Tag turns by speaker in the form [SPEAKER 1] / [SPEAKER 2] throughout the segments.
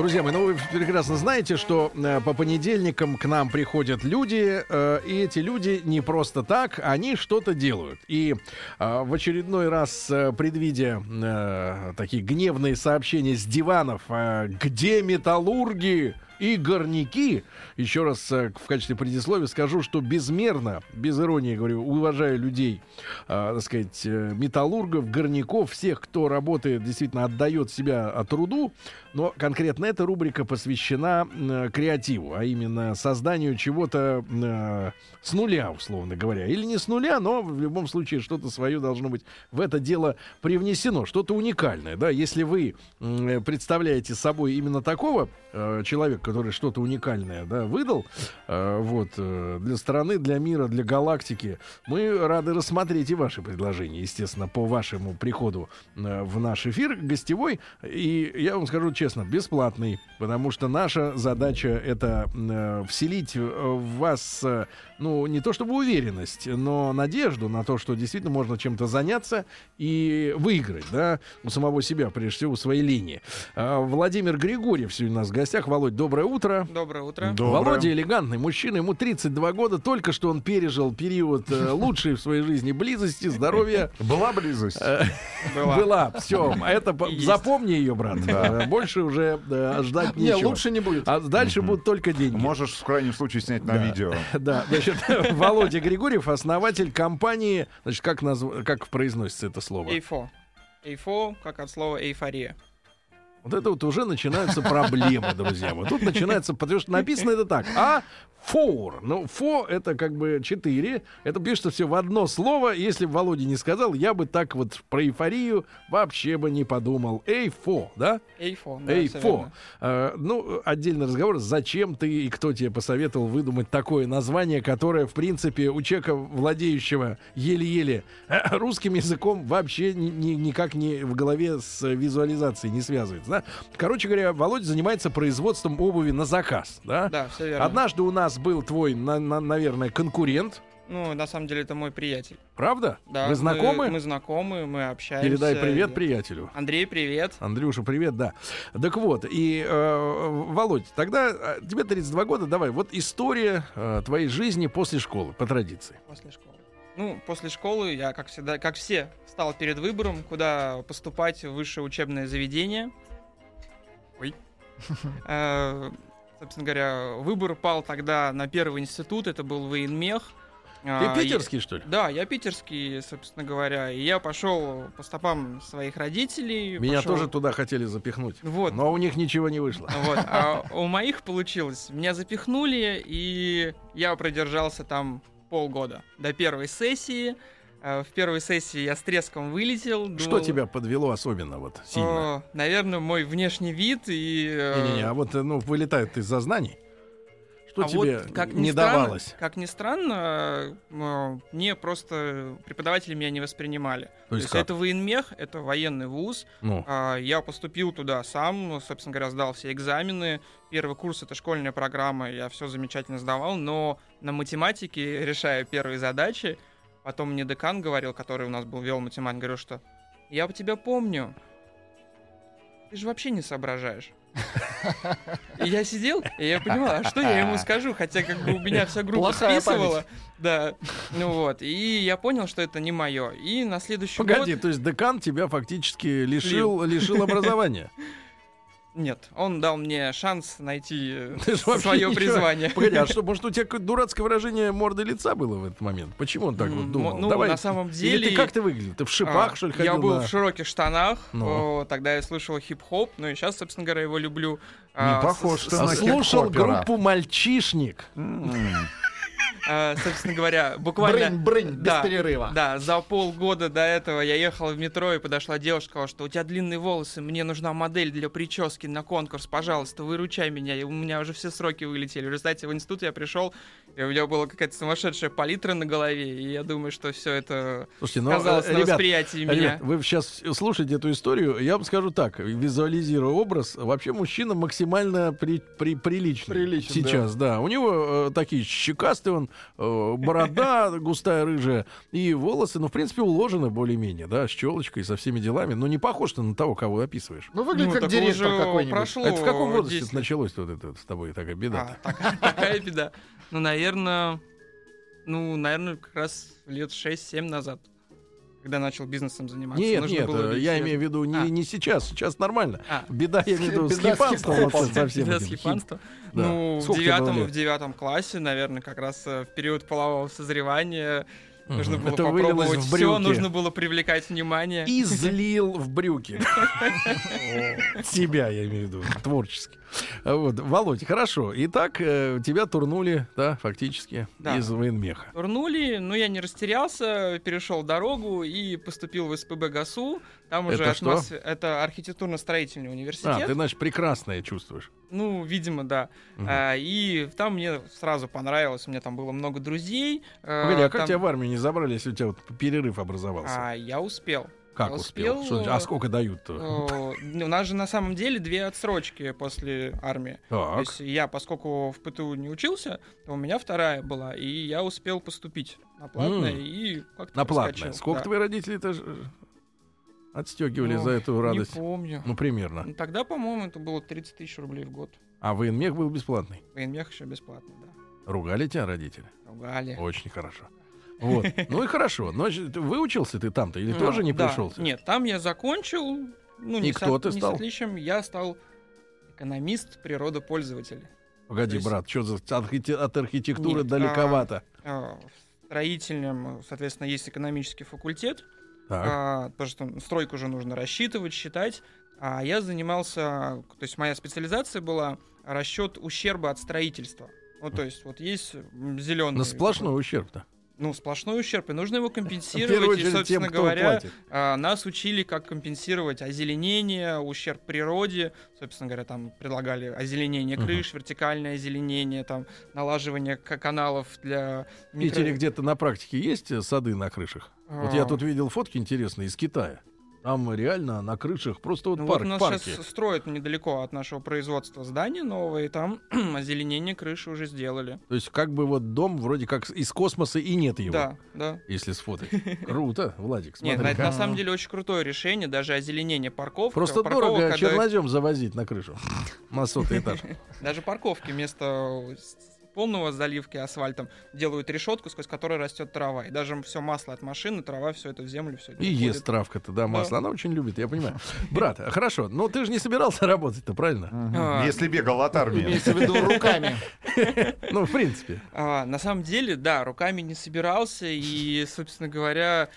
[SPEAKER 1] Друзья мои, ну вы прекрасно знаете, что э, по понедельникам к нам приходят люди, э, и эти люди не просто так, они что-то делают. И э, в очередной раз, э, предвидя э, такие гневные сообщения с диванов, э, где металлурги? и горняки. Еще раз э, в качестве предисловия скажу, что безмерно, без иронии говорю, уважаю людей, э, так сказать, э, металлургов, горняков, всех, кто работает, действительно отдает себя от труду. Но конкретно эта рубрика посвящена э, креативу, а именно созданию чего-то э, с нуля, условно говоря. Или не с нуля, но в любом случае что-то свое должно быть в это дело привнесено, что-то уникальное. Да? Если вы э, представляете собой именно такого э, человека, который что-то уникальное да, выдал э, вот, э, для страны, для мира, для галактики, мы рады рассмотреть и ваши предложения, естественно, по вашему приходу э, в наш эфир гостевой. И я вам скажу честно, бесплатный, потому что наша задача это э, вселить э, в вас, э, ну, не то чтобы уверенность, но надежду на то, что действительно можно чем-то заняться и выиграть, да, у самого себя, прежде всего, у своей линии. А, Владимир Григорьев сегодня у нас в гостях. Володь, доброе утро.
[SPEAKER 2] Доброе утро.
[SPEAKER 1] Володя элегантный мужчина, ему 32 года, только что он пережил период э, лучшей в своей жизни близости, здоровья.
[SPEAKER 3] Была близость?
[SPEAKER 1] Э,
[SPEAKER 2] Была.
[SPEAKER 1] Была, все. Это запомни ее, брат. Э, Больше уже э, ждать
[SPEAKER 2] Не,
[SPEAKER 1] нечего.
[SPEAKER 2] лучше не будет.
[SPEAKER 1] А дальше будут только деньги.
[SPEAKER 3] Можешь в крайнем случае снять на
[SPEAKER 1] Да.
[SPEAKER 3] видео.
[SPEAKER 1] Да, значит, Володя Григорьев, основатель компании, значит, как, назв... как произносится это слово?
[SPEAKER 2] Эйфо. Эйфо, как от слова эйфория.
[SPEAKER 1] Вот это вот уже начинаются проблемы, друзья. Вот тут начинается, потому что написано это так. А фор. Ну, фо это как бы четыре. Это пишется все в одно слово. Если бы Володя не сказал, я бы так вот про эйфорию вообще бы не подумал. Эйфо, да?
[SPEAKER 2] Эйфо. да,
[SPEAKER 1] Эйфо. Э, ну, отдельный разговор. Зачем ты и кто тебе посоветовал выдумать такое название, которое, в принципе, у человека, владеющего еле-еле э, русским языком, вообще ни- ни- никак не в голове с визуализацией не связывается. Да? Короче говоря, Володя занимается производством обуви на заказ. Да?
[SPEAKER 2] Да, все верно.
[SPEAKER 1] Однажды у нас был твой, на- на- наверное, конкурент.
[SPEAKER 2] Ну, на самом деле, это мой приятель.
[SPEAKER 1] Правда?
[SPEAKER 2] Да,
[SPEAKER 1] Вы знакомы?
[SPEAKER 2] Мы, мы знакомы, мы общаемся.
[SPEAKER 1] Передай привет
[SPEAKER 2] И-
[SPEAKER 1] приятелю.
[SPEAKER 2] Андрей, привет.
[SPEAKER 1] Андрюша, привет, да. Так вот, и, э, Володь, тогда э, тебе 32 года, давай, вот история э, твоей жизни после школы, по традиции.
[SPEAKER 2] После школы. Ну, после школы я, как всегда, как все, стал перед выбором, куда поступать в высшее учебное заведение. Ой. Собственно говоря, выбор пал тогда на первый институт, это был военмех.
[SPEAKER 1] Ты
[SPEAKER 2] А,
[SPEAKER 1] питерский, что ли?
[SPEAKER 2] Да, я питерский, собственно говоря, и я пошел по стопам своих родителей.
[SPEAKER 1] Меня
[SPEAKER 2] пошёл-
[SPEAKER 1] тоже туда хотели запихнуть.
[SPEAKER 2] Вот.
[SPEAKER 1] Но у них ничего не вышло.
[SPEAKER 2] Вот, а у моих получилось. Меня запихнули, и я продержался там полгода до первой сессии. Э, В первой сессии я с треском вылетел.
[SPEAKER 1] Что
[SPEAKER 2] думал,
[SPEAKER 1] тебя подвело особенно вот сильно?
[SPEAKER 2] э, Наверное, мой внешний вид и... э,
[SPEAKER 1] Не-не-не, а вот, э, ну, вылетает из знаний. Что
[SPEAKER 2] а
[SPEAKER 1] тебе
[SPEAKER 2] вот, как
[SPEAKER 1] не
[SPEAKER 2] странно-
[SPEAKER 1] давалось?
[SPEAKER 2] Как ни странно, э, мне просто преподаватели меня не воспринимали. То
[SPEAKER 1] есть
[SPEAKER 2] есть,
[SPEAKER 1] как?
[SPEAKER 2] это военмех, это военный вуз.
[SPEAKER 1] Ну,
[SPEAKER 2] А, Я поступил туда сам, собственно говоря, сдал все экзамены. Первый курс — это школьная программа, я все замечательно сдавал, но на математике, решая первые задачи, потом мне декан говорил, который у нас был, вел математик, говорил, что «Я тебя помню, ты же вообще не соображаешь». И я сидел, и я понимал, а что я ему скажу, хотя как бы у меня вся группа
[SPEAKER 4] Плохая
[SPEAKER 2] списывала. Да, ну вот, и я понял, что это не мое. И на следующий
[SPEAKER 1] погоди,
[SPEAKER 2] год...
[SPEAKER 1] то есть декан тебя фактически лишил, лишил образования.
[SPEAKER 2] Нет, он дал мне шанс найти
[SPEAKER 1] вообще
[SPEAKER 2] свое призвание.
[SPEAKER 1] Погоди, а что, может, у тебя какое-то дурацкое выражение морды лица было в этот момент? Почему он так вот думал?
[SPEAKER 2] ну,
[SPEAKER 1] Давай.
[SPEAKER 2] на самом
[SPEAKER 1] Или
[SPEAKER 2] деле...
[SPEAKER 1] ты как ты выглядел? Ты в шипах,
[SPEAKER 2] а,
[SPEAKER 1] что ли, ходил?
[SPEAKER 2] Я был
[SPEAKER 1] на-
[SPEAKER 2] в широких штанах,
[SPEAKER 1] Ну.
[SPEAKER 2] о, тогда я слушал хип-хоп, ну и сейчас, собственно говоря, его люблю.
[SPEAKER 3] Не похож
[SPEAKER 2] с-
[SPEAKER 3] ты
[SPEAKER 2] с-
[SPEAKER 1] А
[SPEAKER 3] на
[SPEAKER 1] слушал группу «Мальчишник».
[SPEAKER 2] А, Собственно говоря, буквально...
[SPEAKER 4] Брынь, брынь, без
[SPEAKER 2] Да,
[SPEAKER 4] перерыва.
[SPEAKER 2] Да, за полгода до этого я ехал в метро и подошла девушка, сказала, что у тебя длинные волосы, мне нужна модель для прически на конкурс, пожалуйста, выручай меня, и у меня уже все сроки вылетели. В результате в институт я пришел, и у меня была какая-то сумасшедшая палитра на голове, и я думаю, что все это
[SPEAKER 1] Слушайте, ну,
[SPEAKER 2] сказалось
[SPEAKER 1] э,
[SPEAKER 2] на
[SPEAKER 1] ребят,
[SPEAKER 2] восприятии меня.
[SPEAKER 1] Ребят, вы сейчас слушаете эту историю, я вам скажу так, визуализируя образ, вообще мужчина максимально при, при- приличный.
[SPEAKER 4] Приличен,
[SPEAKER 1] Сейчас, да. У него э, такие щекастые, он, э, борода густая, рыжая, и волосы, ну, в принципе, уложены более-менее, да, с челочкой, со всеми делами, но не похож ты на того, кого описываешь.
[SPEAKER 4] Ну, выглядит
[SPEAKER 2] Ну,
[SPEAKER 4] как директор какой-нибудь.
[SPEAKER 2] прошло
[SPEAKER 1] Это в каком возрасте
[SPEAKER 2] 10 лет.
[SPEAKER 1] началось вот это вот с тобой такая беда?
[SPEAKER 2] А, такая, такая беда. Ну, наверное, ну, наверное, как раз лет 6-7 назад, когда начал бизнесом заниматься.
[SPEAKER 1] Нет,
[SPEAKER 2] Нужно
[SPEAKER 1] нет,
[SPEAKER 2] было
[SPEAKER 1] э, я имею в виду не,
[SPEAKER 2] А.
[SPEAKER 1] не сейчас, сейчас нормально.
[SPEAKER 2] А.
[SPEAKER 1] Беда, я имею в виду, с хипанством совсем.
[SPEAKER 2] Беда с хипанством. Ну, в девятом, в девятом классе, наверное, как раз э, в период полового созревания нужно
[SPEAKER 1] Мгм.
[SPEAKER 2] было
[SPEAKER 1] Это
[SPEAKER 2] попробовать все, нужно было привлекать внимание.
[SPEAKER 1] И злил в брюки. Себя, я имею в виду, творчески. Вот, Володь, хорошо. Итак, э, тебя турнули, да, фактически,
[SPEAKER 2] Да.
[SPEAKER 1] из военмеха.
[SPEAKER 2] Турнули, но я не растерялся, перешел дорогу и поступил в СПБ ГАСУ. Там уже
[SPEAKER 1] Это что?
[SPEAKER 2] атмосфе- Это архитектурно-строительный
[SPEAKER 1] А,
[SPEAKER 2] университет.
[SPEAKER 1] ты, значит, прекрасное чувствуешь.
[SPEAKER 2] Ну, видимо, да.
[SPEAKER 1] Мгм.
[SPEAKER 2] А, и там мне сразу понравилось, у меня там было много друзей. э,
[SPEAKER 1] Погоди, а как
[SPEAKER 2] там-
[SPEAKER 1] тебя в армию не забрали, если у тебя вот перерыв образовался?
[SPEAKER 2] А, я успел.
[SPEAKER 1] как успел?
[SPEAKER 2] успел,
[SPEAKER 1] Что-
[SPEAKER 2] э,
[SPEAKER 1] а сколько дают-то?
[SPEAKER 2] Э, У нас же на самом деле две отсрочки после армии. То
[SPEAKER 1] Так.
[SPEAKER 2] есть я, поскольку в ПТУ не учился, то у меня вторая была, и я успел поступить на платное
[SPEAKER 1] М.
[SPEAKER 2] и как-то
[SPEAKER 1] На платное. Сколько
[SPEAKER 2] да.
[SPEAKER 1] твои родители-то отстегивали
[SPEAKER 2] Ну,
[SPEAKER 1] за эту радость?
[SPEAKER 2] Не помню.
[SPEAKER 1] Ну, примерно.
[SPEAKER 2] Ну, Тогда, по-моему, это было 30 тысяч рублей в год.
[SPEAKER 1] А военмех был бесплатный.
[SPEAKER 2] Военмех еще бесплатно, да.
[SPEAKER 1] Ругали тебя родители?
[SPEAKER 2] Ругали.
[SPEAKER 1] Очень хорошо. Вот. Ну и хорошо. Значит, выучился ты там-то или
[SPEAKER 2] Ну,
[SPEAKER 1] тоже не
[SPEAKER 2] да.
[SPEAKER 1] пришелся?
[SPEAKER 2] Нет, там я закончил. Ну,
[SPEAKER 1] И
[SPEAKER 2] не,
[SPEAKER 1] кто ты
[SPEAKER 2] не
[SPEAKER 1] стал?
[SPEAKER 2] с отличием. Я стал экономист природопользователь.
[SPEAKER 1] Погоди,
[SPEAKER 2] есть-
[SPEAKER 1] брат, что за от, архите- от архитектуры
[SPEAKER 2] Нет,
[SPEAKER 1] далековато?
[SPEAKER 2] А, В строительном, соответственно, есть экономический факультет. А, потому что стройку уже нужно рассчитывать, считать. А я занимался, то есть моя специализация была расчет ущерба от строительства. Ну, то есть, вот есть зеленый.
[SPEAKER 1] На сплошной ущерб-то.
[SPEAKER 2] Ну, сплошной ущерб, и нужно его компенсировать. И,
[SPEAKER 1] очередь
[SPEAKER 2] собственно
[SPEAKER 1] тем,
[SPEAKER 2] говоря, а, нас учили, как компенсировать озеленение, ущерб природе. Собственно говоря, там предлагали озеленение крыш, вертикальное озеленение, там налаживание каналов для
[SPEAKER 1] В Питере
[SPEAKER 2] микро-
[SPEAKER 1] где-то на практике есть э, сады на крышах? Вот я
[SPEAKER 2] А,
[SPEAKER 1] тут видел фотки интересные из Китая. Там реально на крышах просто вот
[SPEAKER 2] ну
[SPEAKER 1] парк,
[SPEAKER 2] вот у нас
[SPEAKER 1] парки.
[SPEAKER 2] сейчас строят недалеко от нашего производства здание новое, и там озеленение крыши уже сделали.
[SPEAKER 1] То есть как бы вот дом вроде как из космоса и нет его.
[SPEAKER 2] Да, да.
[SPEAKER 1] Если сфотать. Круто, Владик,
[SPEAKER 2] Нет,
[SPEAKER 1] смотри.
[SPEAKER 2] на, самом деле очень крутое решение, даже озеленение парковки.
[SPEAKER 1] Просто дорого
[SPEAKER 2] когда-
[SPEAKER 1] чернозем завозить на крышу. На сотый этаж.
[SPEAKER 2] Даже парковки вместо полного заливки асфальтом делают решетку, сквозь которую растет трава. И даже все масло от машины, трава, все это в землю, все это
[SPEAKER 1] И
[SPEAKER 2] уходит.
[SPEAKER 1] ест травка-то, да, масло. Она очень любит, я понимаю. Брат, хорошо, но ты же не собирался работать-то, правильно?
[SPEAKER 2] А.
[SPEAKER 3] Если бегал от армии.
[SPEAKER 4] Имеется в виду руками.
[SPEAKER 1] Ну, в принципе.
[SPEAKER 2] А, на самом деле, да, руками не собирался, и, собственно говоря,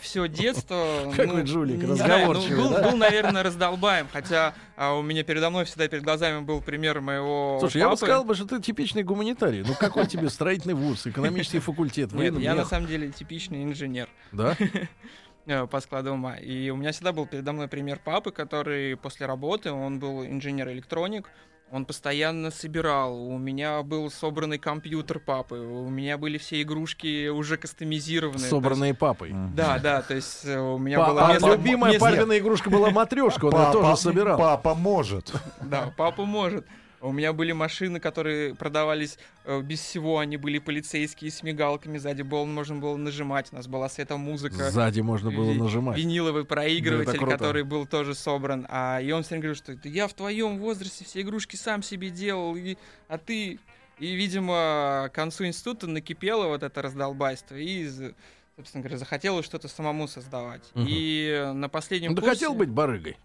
[SPEAKER 2] все детство...
[SPEAKER 1] Какой жулик,
[SPEAKER 2] не знаю, ну,
[SPEAKER 1] разговорчивый,
[SPEAKER 2] был,
[SPEAKER 1] да?
[SPEAKER 2] был, наверное, раздолбаем, хотя а, у меня передо мной всегда перед глазами был пример моего
[SPEAKER 1] Слушай, я бы сказал, бы, что ты типичный гуманитарий. Ну, какой тебе строительный вуз, экономический факультет,
[SPEAKER 2] Нет, я на самом деле типичный инженер.
[SPEAKER 1] да?
[SPEAKER 2] э, по складу ума. И у меня всегда был передо мной пример папы, который после работы, он был инженер-электроник, он постоянно собирал. У меня был собранный компьютер папы, у меня были все игрушки уже кастомизированные.
[SPEAKER 1] Собранные папой.
[SPEAKER 2] Есть- Да, да, то есть э, у меня
[SPEAKER 1] Па-
[SPEAKER 2] было
[SPEAKER 1] а
[SPEAKER 2] место-
[SPEAKER 1] любимая
[SPEAKER 2] место-
[SPEAKER 1] папина игрушка была матрешка, он тоже собирал.
[SPEAKER 3] Папа может.
[SPEAKER 2] Да, папа может. У меня были машины, которые продавались э, без всего, они были полицейские с мигалками, сзади был, можно было нажимать, у нас была светомузыка.
[SPEAKER 1] Сзади можно было
[SPEAKER 2] Ви-
[SPEAKER 1] нажимать.
[SPEAKER 2] виниловый проигрыватель,
[SPEAKER 1] круто.
[SPEAKER 2] который был тоже собран. А и он все время говорил, что «Да я в твоем возрасте все игрушки сам себе делал, и, а ты... И, видимо, к концу института накипело вот это раздолбайство, и, собственно говоря, захотелось что-то самому создавать.
[SPEAKER 1] Мгм.
[SPEAKER 2] И на последнем
[SPEAKER 1] Ну,
[SPEAKER 2] курсе...
[SPEAKER 1] хотел быть барыгой?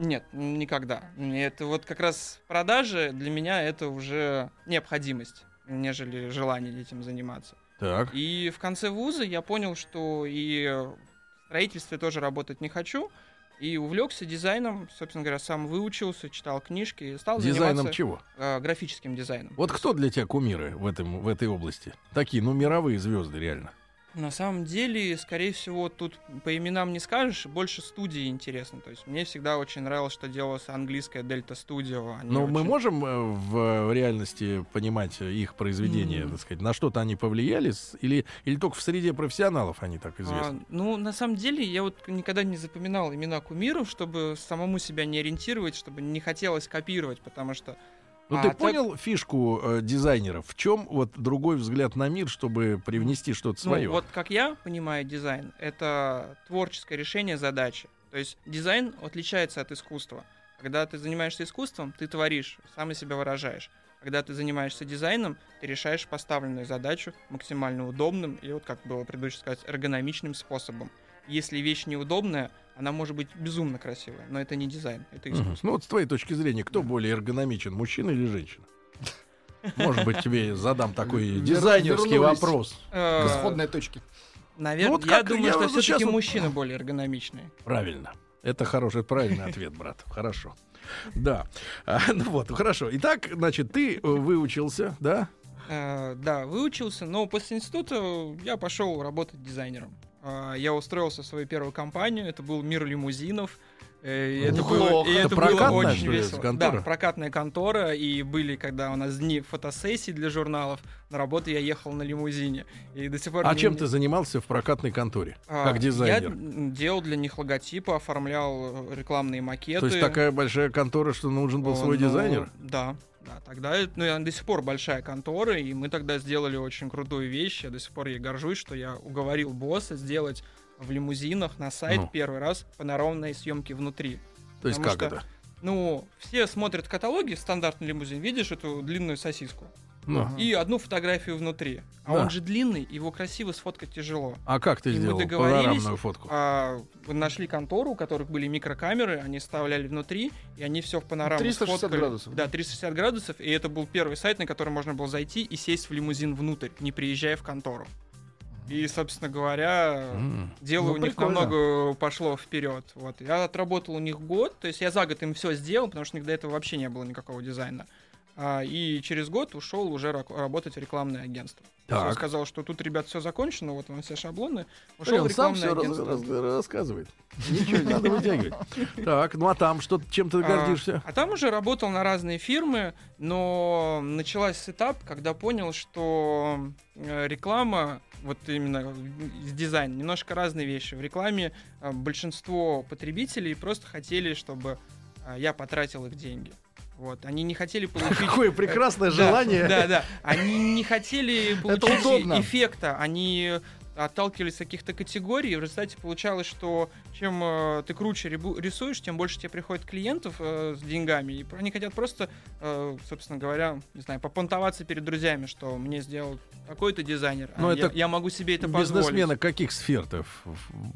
[SPEAKER 2] Нет, никогда. Это вот как раз продажи для меня это уже необходимость, нежели желание этим заниматься.
[SPEAKER 1] Так.
[SPEAKER 2] И в конце вуза я понял, что и в строительстве тоже работать не хочу. И увлекся дизайном, собственно говоря, сам выучился, читал книжки и стал
[SPEAKER 1] Дизайном
[SPEAKER 2] заниматься
[SPEAKER 1] чего?
[SPEAKER 2] э, графическим дизайном.
[SPEAKER 1] Вот кто для тебя кумиры в, этом, в этой области? Такие, ну, мировые звезды, реально.
[SPEAKER 2] На самом деле, скорее всего, тут по именам не скажешь, больше студии интересно. То есть мне всегда очень нравилось, что делалось английская Дельта Студио.
[SPEAKER 1] Но мы
[SPEAKER 2] очень-
[SPEAKER 1] можем э, в, в реальности понимать их произведения,
[SPEAKER 2] М.
[SPEAKER 1] так сказать, на что-то они повлияли, или, или только в среде профессионалов они так
[SPEAKER 2] А,
[SPEAKER 1] известны?
[SPEAKER 2] ну, на самом деле, я вот никогда не запоминал имена кумиров, чтобы самому себя не ориентировать, чтобы не хотелось копировать, потому что...
[SPEAKER 1] Ну,
[SPEAKER 2] а
[SPEAKER 1] ты
[SPEAKER 2] так-
[SPEAKER 1] понял фишку э, дизайнеров? В чем вот другой взгляд на мир, чтобы привнести что-то
[SPEAKER 2] Ну,
[SPEAKER 1] свое?
[SPEAKER 2] вот как я понимаю дизайн, это творческое решение задачи. То есть дизайн отличается от искусства. Когда ты занимаешься искусством, ты творишь, сам и себя выражаешь. Когда ты занимаешься дизайном, ты решаешь поставленную задачу максимально удобным и, вот как было предыдущее сказать, эргономичным способом. Если вещь неудобная, она может быть безумно красивая, но это не дизайн, это искусство.
[SPEAKER 1] Ну вот с твоей точки зрения, кто более эргономичен, мужчина или женщина? Может быть, тебе задам такой дизайнерский вопрос.
[SPEAKER 2] Э,
[SPEAKER 4] К исходной точке.
[SPEAKER 2] Наверное,
[SPEAKER 1] Ну вот
[SPEAKER 2] я думаю,
[SPEAKER 1] я
[SPEAKER 2] что
[SPEAKER 1] сейчас
[SPEAKER 2] все-таки
[SPEAKER 1] вот-
[SPEAKER 2] мужчины более эргономичные.
[SPEAKER 1] Правильно. Это хороший, правильный ответ, брат. Хорошо. Да. А, ну вот, хорошо. Итак, значит, ты э, выучился, да?
[SPEAKER 2] Э, да, выучился, но после института я пошел работать дизайнером. Э, я устроился в свою первую компанию, это был мир лимузинов. э, и это было, и
[SPEAKER 1] Это
[SPEAKER 2] это было очень весело.
[SPEAKER 1] контора?
[SPEAKER 2] Да, прокатная контора, и были, когда у нас дни фотосессий для журналов, на работу я ехал на лимузине. И до сих пор...
[SPEAKER 1] А чем
[SPEAKER 2] не-
[SPEAKER 1] ты занимался в прокатной конторе?
[SPEAKER 2] А,
[SPEAKER 1] Как
[SPEAKER 2] Я
[SPEAKER 1] дизайнер?
[SPEAKER 2] м, делал для них логотипы, оформлял э, рекламные макеты.
[SPEAKER 1] То есть такая большая контора, что нужен был
[SPEAKER 2] О,
[SPEAKER 1] свой
[SPEAKER 2] ну,
[SPEAKER 1] дизайнер?
[SPEAKER 2] Да, да. Тогда, ну, я до сих пор большая контора, и мы тогда сделали очень крутую вещь. Я до сих пор ей горжусь, что я уговорил босса сделать в лимузинах на сайт
[SPEAKER 1] Ну.
[SPEAKER 2] первый раз панорамные съемки внутри.
[SPEAKER 1] То есть как
[SPEAKER 2] что-
[SPEAKER 1] это?
[SPEAKER 2] Ну, все смотрят каталоги, стандартный лимузин, видишь эту длинную сосиску
[SPEAKER 1] Ну,
[SPEAKER 2] и одну фотографию внутри. А
[SPEAKER 1] Да.
[SPEAKER 2] он же длинный, его красиво сфоткать тяжело.
[SPEAKER 1] А как ты
[SPEAKER 2] и мы
[SPEAKER 1] сделал
[SPEAKER 2] договорились,
[SPEAKER 1] панорамную фотку?
[SPEAKER 2] А, нашли контору, у которых были микрокамеры, они вставляли внутри, и они все в панораму
[SPEAKER 4] 360
[SPEAKER 2] сфоткали.
[SPEAKER 4] градусов.
[SPEAKER 2] Да, 360 градусов, и это был первый сайт, на который можно было зайти и сесть в лимузин внутрь, не приезжая в контору. И, собственно говоря,
[SPEAKER 1] М.
[SPEAKER 2] дело
[SPEAKER 4] Ну,
[SPEAKER 2] у них
[SPEAKER 4] прикольно.
[SPEAKER 2] намного пошло вперед. Вот. Я отработал у них год, то есть я за год им все сделал, потому что у них до этого вообще не было никакого дизайна. И через год ушел уже работать в рекламное агентство.
[SPEAKER 1] Так.
[SPEAKER 2] Я сказал, что тут, ребят, все закончено, вот вам все шаблоны. Ушел
[SPEAKER 1] Он
[SPEAKER 2] в
[SPEAKER 1] сам все
[SPEAKER 2] агентство.
[SPEAKER 1] рассказывает. Ничего не надо вытягивать. Так, ну а там что, чем ты
[SPEAKER 2] А,
[SPEAKER 1] гордишься?
[SPEAKER 2] А, там уже работал на разные фирмы, но началась этап, когда понял, что э, реклама, вот именно с дизайн, немножко разные вещи. В рекламе э, большинство потребителей просто хотели, чтобы э, я потратил их деньги. Вот, они не хотели получить...
[SPEAKER 1] Какое прекрасное
[SPEAKER 2] Да,
[SPEAKER 1] желание.
[SPEAKER 2] Да, да. Они не хотели получить эффекта. Они отталкивались от каких-то категорий. и В результате получалось, что чем э, ты круче рисуешь, тем больше тебе приходит клиентов э, с деньгами. И они хотят просто, э, собственно говоря, не знаю, попонтоваться перед друзьями, что мне сделал такой-то дизайнер. а
[SPEAKER 1] Но
[SPEAKER 2] я,
[SPEAKER 1] это
[SPEAKER 2] я могу себе это позволить.
[SPEAKER 1] Бизнесмены каких сфер-то в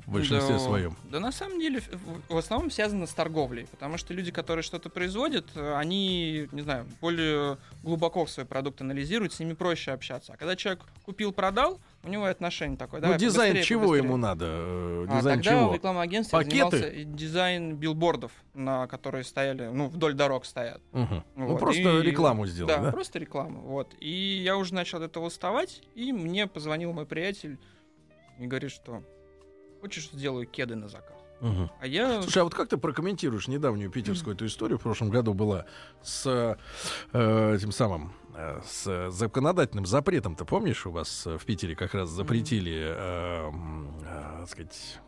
[SPEAKER 1] в большинстве
[SPEAKER 2] Да,
[SPEAKER 1] своем?
[SPEAKER 2] Да, на самом деле, в- в основном связано с торговлей, потому что люди, которые что-то производят, э, они, не знаю, более глубоко свой продукт анализируют, с ними проще общаться. А когда человек купил, продал, у него отношение такое.
[SPEAKER 1] Ну,
[SPEAKER 2] «Давай,
[SPEAKER 1] дизайн
[SPEAKER 2] побыстрее,
[SPEAKER 1] чего
[SPEAKER 2] побыстрее».
[SPEAKER 1] ему надо? Э,
[SPEAKER 2] А
[SPEAKER 1] Дизайн
[SPEAKER 2] тогда в
[SPEAKER 1] чего?
[SPEAKER 2] рекламном агентстве
[SPEAKER 1] Пакеты?
[SPEAKER 2] занимался дизайн билбордов, на которые стояли, ну, вдоль дорог стоят.
[SPEAKER 1] Ну,
[SPEAKER 2] Вот,
[SPEAKER 1] просто
[SPEAKER 2] и-
[SPEAKER 1] рекламу сделал,
[SPEAKER 2] да,
[SPEAKER 1] да?
[SPEAKER 2] просто рекламу. Вот. И я уже начал от этого уставать, и мне позвонил мой приятель и говорит, что хочешь, сделаю кеды на заказ.
[SPEAKER 1] Мгм.
[SPEAKER 2] А я...
[SPEAKER 1] Слушай, а вот как ты прокомментируешь недавнюю питерскую эту историю? В прошлом году была с э, этим самым э, с законодательным запретом. Ты помнишь, у вас э, в Питере как раз запретили, э, э, так сказать,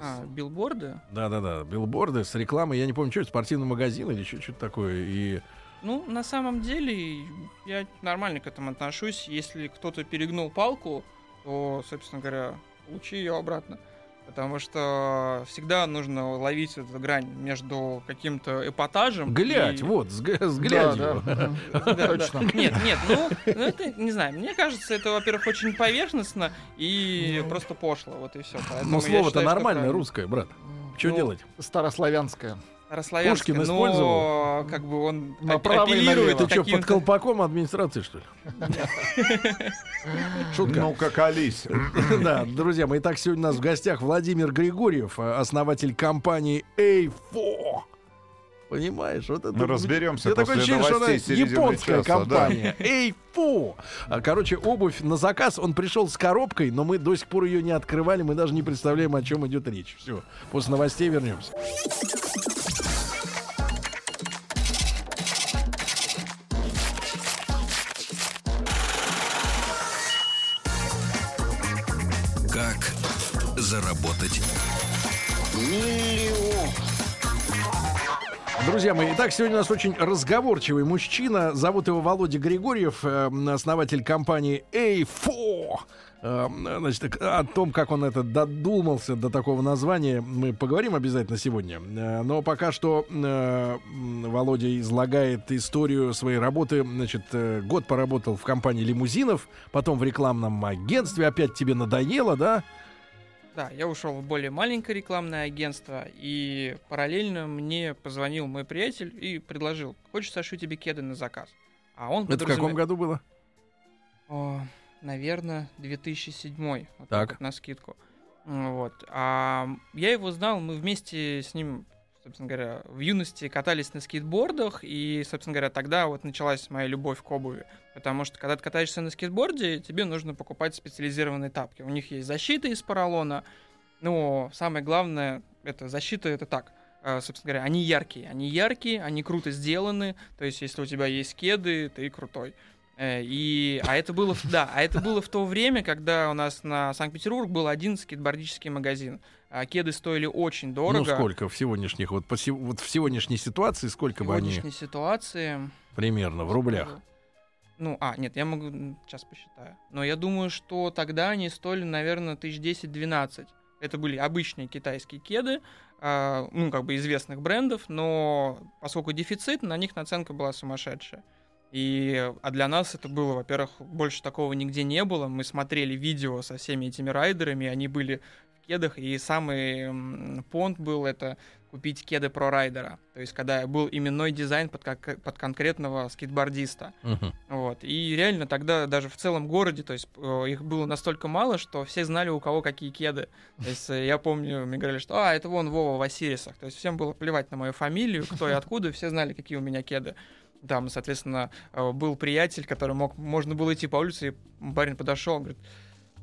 [SPEAKER 2] А, билборды?
[SPEAKER 1] да-да-да, билборды с рекламой, я не помню, что это, спортивный магазин или что- что-то такое. И
[SPEAKER 2] Ну, на самом деле, я нормально к этому отношусь. Если кто-то перегнул палку, то, собственно говоря, получи ее обратно. Потому что всегда нужно ловить эту грань между каким-то эпатажем.
[SPEAKER 1] глядь,
[SPEAKER 2] и-
[SPEAKER 1] вот, с, с глядью.
[SPEAKER 4] да.
[SPEAKER 2] Да, да.
[SPEAKER 4] Точно.
[SPEAKER 2] Нет, нет, ну, ну, это, не знаю, мне кажется, это, во-первых, очень поверхностно и
[SPEAKER 4] Ну.
[SPEAKER 2] просто пошло, вот и все.
[SPEAKER 1] Но слово-то нормальное, русское, брат. Что
[SPEAKER 4] Ну,
[SPEAKER 1] делать?
[SPEAKER 4] Старославянское.
[SPEAKER 2] Старославянское,
[SPEAKER 1] Пушкин
[SPEAKER 2] но
[SPEAKER 1] использовал?
[SPEAKER 2] как бы он
[SPEAKER 4] На
[SPEAKER 2] ап-
[SPEAKER 4] право и
[SPEAKER 2] апеллирует.
[SPEAKER 1] Ты что, под колпаком администрации, что ли? Шутка.
[SPEAKER 3] Ну-ка, колись.
[SPEAKER 1] Да, друзья мои, итак, сегодня у нас в гостях Владимир Григорьев, э, основатель компании A4. Понимаешь, вот это...
[SPEAKER 3] Мы разберемся
[SPEAKER 1] Я такое
[SPEAKER 3] после
[SPEAKER 1] ощущение, что она японская
[SPEAKER 3] часа, да.
[SPEAKER 1] компания. A4. А, Короче, обувь на заказ, он пришел с коробкой, но мы до сих пор ее не открывали, мы даже не представляем, о чем идет речь. Все, после новостей вернемся.
[SPEAKER 5] Заработать
[SPEAKER 1] Друзья мои, итак, сегодня у нас очень разговорчивый мужчина. Зовут его Володя Григорьев, э, основатель компании A4. Э, Значит, о том, как он это додумался до такого названия, мы поговорим обязательно сегодня. Э, Но пока что Володя излагает историю своей работы. Значит, год поработал в компании лимузинов, потом в рекламном агентстве. Опять тебе надоело, да?
[SPEAKER 2] Да, я ушел в более маленькое рекламное агентство, и параллельно мне позвонил мой приятель и предложил, хочешь, сошу тебе кеды на заказ. А он
[SPEAKER 1] Это в каком году было?
[SPEAKER 2] О, наверное, 2007 вот
[SPEAKER 1] Так.
[SPEAKER 2] вот на скидку. Вот. А я его знал, мы вместе с ним, собственно говоря, в юности катались на скейтбордах, и, собственно говоря, тогда вот началась моя любовь к обуви. Потому что, когда ты катаешься на скейтборде, тебе нужно покупать специализированные тапки. У них есть защита из поролона, но самое главное, это защита, это так. э, Собственно говоря, они яркие. Они яркие, они круто сделаны. То есть, если у тебя есть кеды, ты крутой. Э, И, а это было, да, а это было в то время, когда у нас на Санкт-Петербург был один скейтбордический магазин. А кеды стоили очень дорого.
[SPEAKER 1] Ну, сколько в сегодняшних, вот, по вот в сегодняшней ситуации,
[SPEAKER 2] В
[SPEAKER 1] сколько бы они
[SPEAKER 2] сегодняшней ситуации...
[SPEAKER 1] примерно в рублях?
[SPEAKER 2] Ну, а, нет, я могу сейчас посчитаю. Но я думаю, что тогда они стоили, наверное, тысяч 10-12. Это были обычные китайские кеды, а, ну, как бы известных брендов, но поскольку дефицит, на них наценка была сумасшедшая. И, а для нас это было, во-первых, больше такого нигде не было. Мы смотрели видео со всеми этими райдерами, они были в кедах, и самый понт был это купить кеды про райдера. То есть, когда был именной дизайн под, как- под конкретного скейтбордиста.
[SPEAKER 1] Мгм.
[SPEAKER 2] Вот. И реально тогда даже в целом городе, то есть э, их было настолько мало, что все знали, у кого какие кеды. То есть э, я помню, мне говорили, что а, это вон Вова в Осирисах. То есть всем было плевать на мою фамилию, кто и откуда, все знали, какие у меня кеды. Там, соответственно, э, был приятель, который мог, можно было идти по улице, и парень подошел, говорит,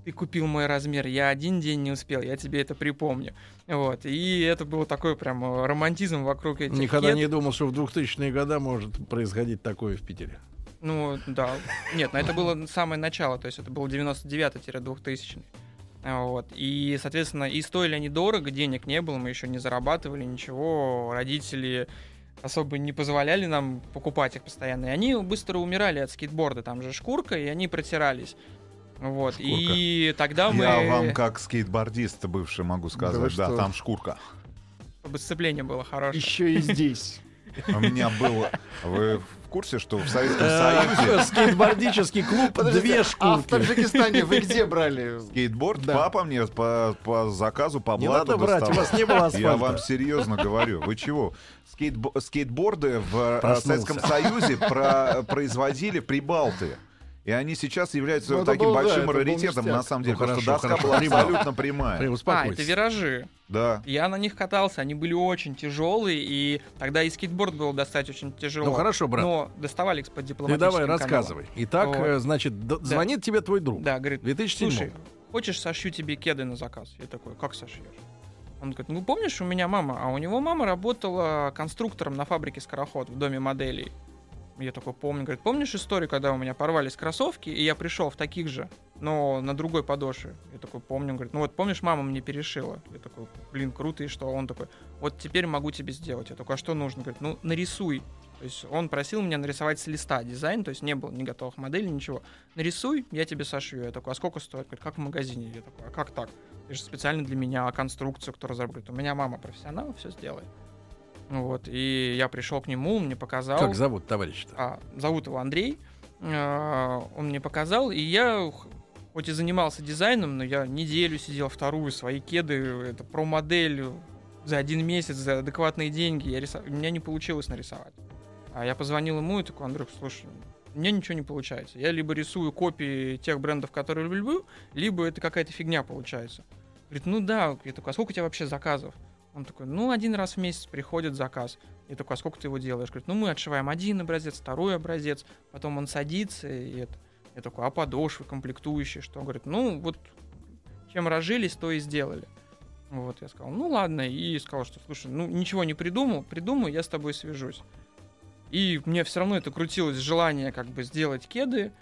[SPEAKER 2] ты купил мой размер, я один день не успел, я тебе это припомню. Вот. И это было такой прям э, романтизм вокруг этих
[SPEAKER 1] Никогда
[SPEAKER 2] кед.
[SPEAKER 1] не думал, что в 2000-е годы может происходить такое в Питере.
[SPEAKER 2] Ну, да. Нет, но это было самое начало, то есть это был 99-2000. А, Вот. И, соответственно, и стоили они дорого, денег не было, мы еще не зарабатывали ничего, родители особо не позволяли нам покупать их постоянно. И они быстро умирали от скейтборда, там же шкурка, и они протирались. Вот. И тогда мы...
[SPEAKER 3] Я вам как скейтбордист бывший могу
[SPEAKER 4] Да
[SPEAKER 3] сказать, да,
[SPEAKER 4] что?
[SPEAKER 3] там шкурка.
[SPEAKER 2] Чтобы сцепление было хорошее.
[SPEAKER 4] Еще и здесь.
[SPEAKER 3] У меня было... Вы в курсе, что в Советском Союзе
[SPEAKER 1] Скейтбордический клуб «Две
[SPEAKER 4] А в
[SPEAKER 1] шкурки».
[SPEAKER 4] Таджикистане вы где брали?
[SPEAKER 3] скейтборд
[SPEAKER 4] Да.
[SPEAKER 3] папа мне по, по заказу, по
[SPEAKER 1] Не
[SPEAKER 3] блату
[SPEAKER 1] надо врать, у вас не было
[SPEAKER 3] Я вам серьезно говорю. Вы чего? Скейтбо- скейтборды в э. Советском Союзе про- производили прибалты. И они сейчас являются
[SPEAKER 4] Ну,
[SPEAKER 3] таким
[SPEAKER 4] был, да,
[SPEAKER 3] большим
[SPEAKER 4] был
[SPEAKER 3] раритетом, на самом деле,
[SPEAKER 1] Ну,
[SPEAKER 3] потому что доска
[SPEAKER 1] хорошо.
[SPEAKER 3] была абсолютно прямая.
[SPEAKER 2] А, это виражи.
[SPEAKER 3] Да.
[SPEAKER 2] Я на них катался, они были очень тяжелые, и тогда и скейтборд было достать очень тяжело.
[SPEAKER 1] Ну хорошо, брат.
[SPEAKER 2] Но доставали их под
[SPEAKER 1] Ты
[SPEAKER 2] дипломатическим
[SPEAKER 1] давай
[SPEAKER 2] каналом.
[SPEAKER 1] рассказывай. Итак,
[SPEAKER 2] Вот.
[SPEAKER 1] э, значит, д- звонит тебе твой друг.
[SPEAKER 2] Да, говорит,
[SPEAKER 1] 2007
[SPEAKER 2] слушай, хочешь сошью тебе кеды на заказ? Я такой, как сошьешь? Он говорит, ну помнишь, у меня мама, а у него мама работала конструктором на фабрике Скороход в доме моделей. Я такой помню, говорит, помнишь историю, когда у меня порвались кроссовки, и я пришел в таких же, но на другой подошве? Я такой помню, говорит, ну вот помнишь, мама мне перешила? Я такой, блин, круто, и что? Он такой, вот теперь могу тебе сделать. Я такой, а что нужно? Говорит, ну нарисуй. То есть он просил меня нарисовать с листа дизайн, то есть не было ни готовых моделей, ничего. Нарисуй, я тебе сошью. Я такой, а сколько стоит? Говорит, как в магазине. Я такой, а как так? Ты же специально для меня конструкцию, кто разработает. У меня мама профессионал, все сделает. Вот, и я пришел к нему, он мне показал.
[SPEAKER 1] Как зовут товарища-то?
[SPEAKER 2] А, зовут его Андрей. А, Он мне показал, и я хоть и занимался дизайном, но я неделю сидел вторую, свои кеды, это про модель за один месяц, за адекватные деньги, я рисо- у меня не получилось нарисовать. А я позвонил ему и такой, Андрюх, слушай, у меня ничего не получается. Я либо рисую копии тех брендов, которые люблю, либо это какая-то фигня получается. Говорит, ну да. Я такой, а сколько у тебя вообще заказов? Он такой, ну, один раз в месяц приходит заказ. Я такой, а сколько ты его делаешь? Говорит, ну, мы отшиваем один образец, второй образец, потом он садится, и это. Я такой, а подошвы, комплектующие, что? Говорит, ну, вот чем разжились, то и сделали. Вот, я сказал, ну ладно, и сказал, что, слушай, ну ничего не придумал, придумаю, я с тобой свяжусь. И мне все равно это крутилось желание как бы сделать кеды,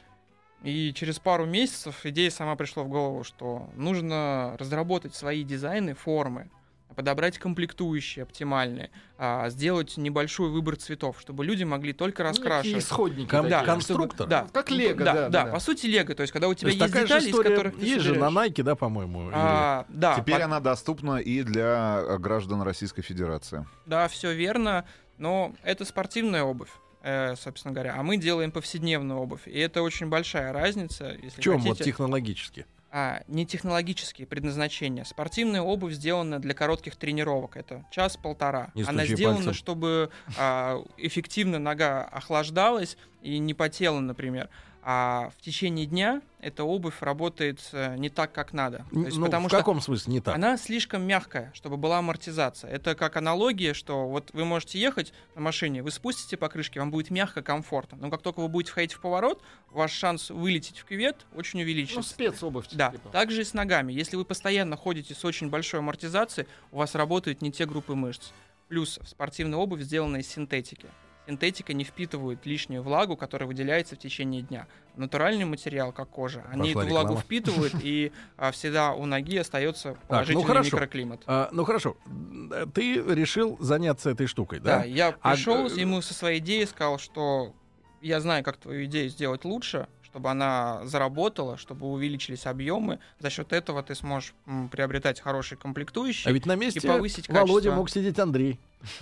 [SPEAKER 2] и через пару месяцев идея сама пришла в голову, что нужно разработать свои дизайны, формы, подобрать комплектующие оптимальные, а, сделать небольшой выбор цветов, чтобы люди могли только
[SPEAKER 4] Ну,
[SPEAKER 2] раскрашивать.
[SPEAKER 4] исходники
[SPEAKER 1] Кон-
[SPEAKER 4] такие.
[SPEAKER 1] конструктор.
[SPEAKER 2] Да,
[SPEAKER 4] Как Лего,
[SPEAKER 2] да,
[SPEAKER 4] да,
[SPEAKER 2] да,
[SPEAKER 4] да, да.
[SPEAKER 2] по сути Лего, то есть когда у тебя
[SPEAKER 1] есть
[SPEAKER 2] есть,
[SPEAKER 1] такая же
[SPEAKER 2] детали, из которых ты
[SPEAKER 1] есть же на. Nike, да, по-моему? или-
[SPEAKER 2] А, да,
[SPEAKER 3] Теперь
[SPEAKER 2] по-
[SPEAKER 3] она доступна и для э, граждан Российской Федерации.
[SPEAKER 2] Да, все верно, но это спортивная обувь, э, собственно говоря, а мы делаем повседневную обувь, и это очень большая разница, если
[SPEAKER 1] В чем
[SPEAKER 2] хотите.
[SPEAKER 1] вот технологически?
[SPEAKER 2] А, не технологические предназначения. Спортивная обувь сделана для коротких тренировок. Это час-полтора. Она сделана,
[SPEAKER 1] пальцем.
[SPEAKER 2] чтобы а, эффективно нога охлаждалась и не потела, например. А в течение дня эта обувь работает э, не так, как надо. То есть,
[SPEAKER 1] ну,
[SPEAKER 2] потому
[SPEAKER 1] в
[SPEAKER 2] что
[SPEAKER 1] каком смысле не так?
[SPEAKER 2] она слишком мягкая, чтобы была амортизация. Это как аналогия, что вот вы можете ехать на машине, вы спустите покрышки, вам будет мягко, комфортно. Но как только вы будете входить в поворот, ваш шанс вылететь в кювет очень
[SPEAKER 4] Ну,
[SPEAKER 2] увеличится.
[SPEAKER 4] спецобувь.
[SPEAKER 2] Да,
[SPEAKER 4] типа.
[SPEAKER 2] также и с ногами. Если вы постоянно ходите с очень большой амортизацией, у вас работают не те группы мышц. Плюс спортивная обувь сделана из синтетики. Синтетика не впитывает лишнюю влагу, которая выделяется в течение дня. Натуральный материал, как кожа, они
[SPEAKER 1] Пошла
[SPEAKER 2] эту влагу
[SPEAKER 1] реклама.
[SPEAKER 2] впитывают, и а, всегда у ноги остается положительный
[SPEAKER 1] хорошо.
[SPEAKER 2] микроклимат.
[SPEAKER 1] А, ну хорошо, М, ты решил заняться этой штукой,
[SPEAKER 2] Да,
[SPEAKER 1] да?
[SPEAKER 2] я
[SPEAKER 1] А
[SPEAKER 2] пришел
[SPEAKER 1] г-
[SPEAKER 2] ему со своей идеей, сказал, что я знаю, как твою идею сделать лучше, чтобы она заработала, чтобы увеличились объемы. За счет этого ты сможешь приобретать хорошие комплектующие.
[SPEAKER 1] А ведь на месте
[SPEAKER 2] повысить
[SPEAKER 1] Володя
[SPEAKER 2] качество.
[SPEAKER 1] мог сидеть Андрей